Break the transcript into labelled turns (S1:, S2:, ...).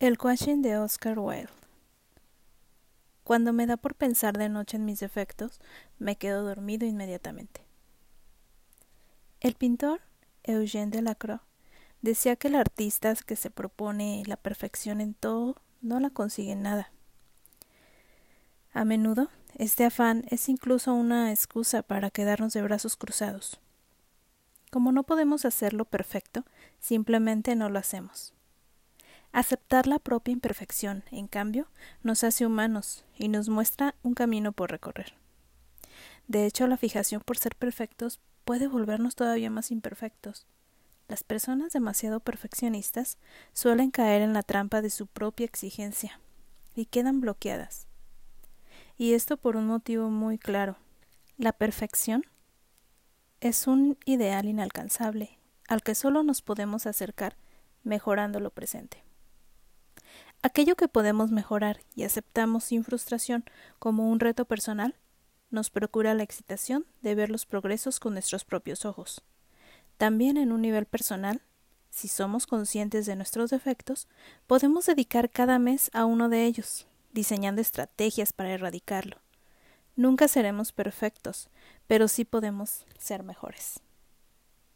S1: El coaching de Oscar Wilde. Cuando me da por pensar de noche en mis defectos, me quedo dormido inmediatamente. El pintor Eugène Delacroix decía que el artista que se propone la perfección en todo no la consigue en nada. A menudo, este afán es incluso una excusa para quedarnos de brazos cruzados. Como no podemos hacerlo perfecto, simplemente no lo hacemos. Aceptar la propia imperfección, en cambio, nos hace humanos y nos muestra un camino por recorrer. De hecho, la fijación por ser perfectos puede volvernos todavía más imperfectos. Las personas demasiado perfeccionistas suelen caer en la trampa de su propia exigencia y quedan bloqueadas. Y esto por un motivo muy claro. La perfección es un ideal inalcanzable al que solo nos podemos acercar mejorando lo presente. Aquello que podemos mejorar y aceptamos sin frustración como un reto personal, nos procura la excitación de ver los progresos con nuestros propios ojos. También en un nivel personal, si somos conscientes de nuestros defectos, podemos dedicar cada mes a uno de ellos, diseñando estrategias para erradicarlo. Nunca seremos perfectos, pero sí podemos ser mejores.